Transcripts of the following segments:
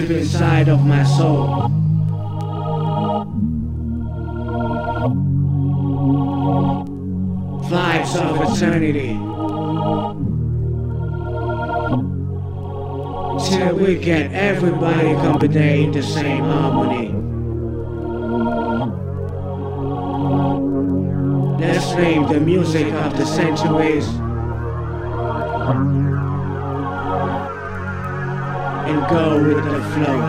deep inside of my soul. Vibes of eternity. Till we get everybody company in the same harmony. Let's name the music of the centuries. Go with the flow.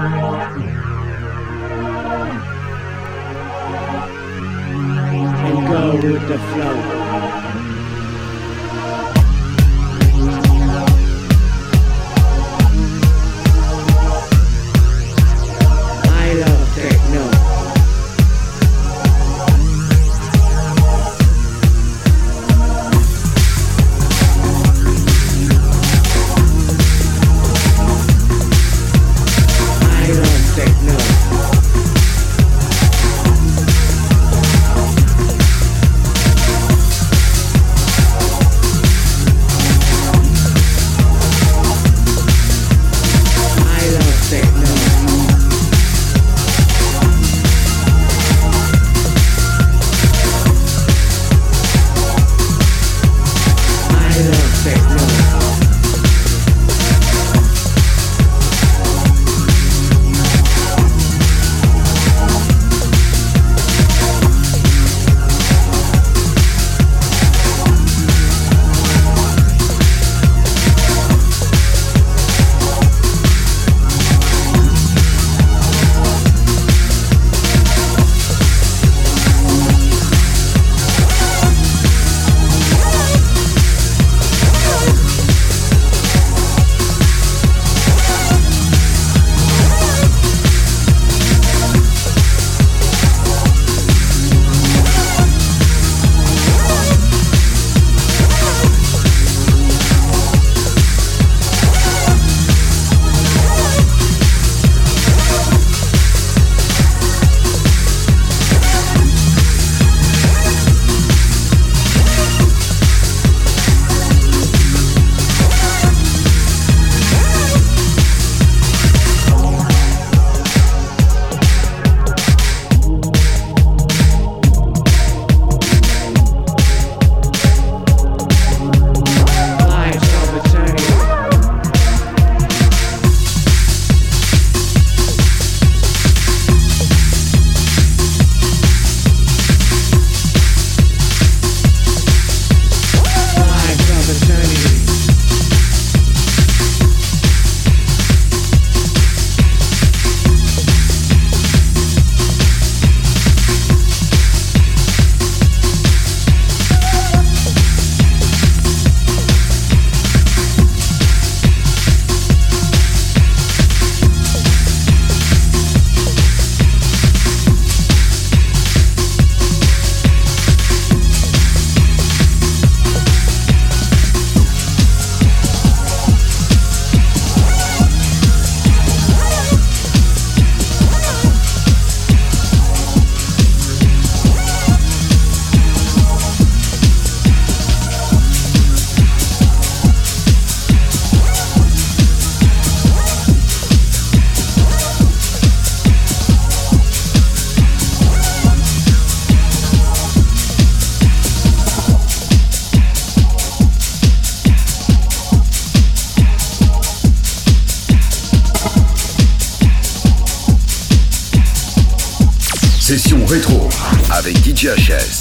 And go with the flow. Joshes.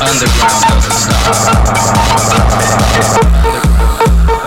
Underground doesn't stop. Underground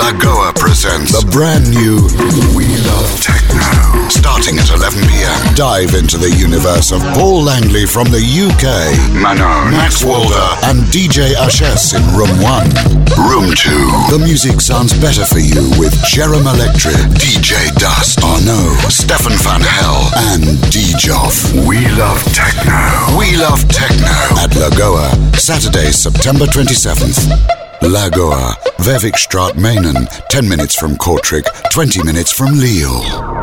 Lagoa presents the brand new We Love Techno. Starting at 11 p.m. Dive into the universe of Paul Langley from the UK, Manon, Max Walder, and DJ Ashes in Room 1. Room 2. The music sounds better for you with Jerem Electric, DJ Dust, Arno, Stefan Van Hell, and D-Joff. We love techno. We love techno at Lagoa, Saturday, September 27th. Lagoa, Vevik Straat Menen, 10 minutes from Kortrijk, 20 minutes from Lille.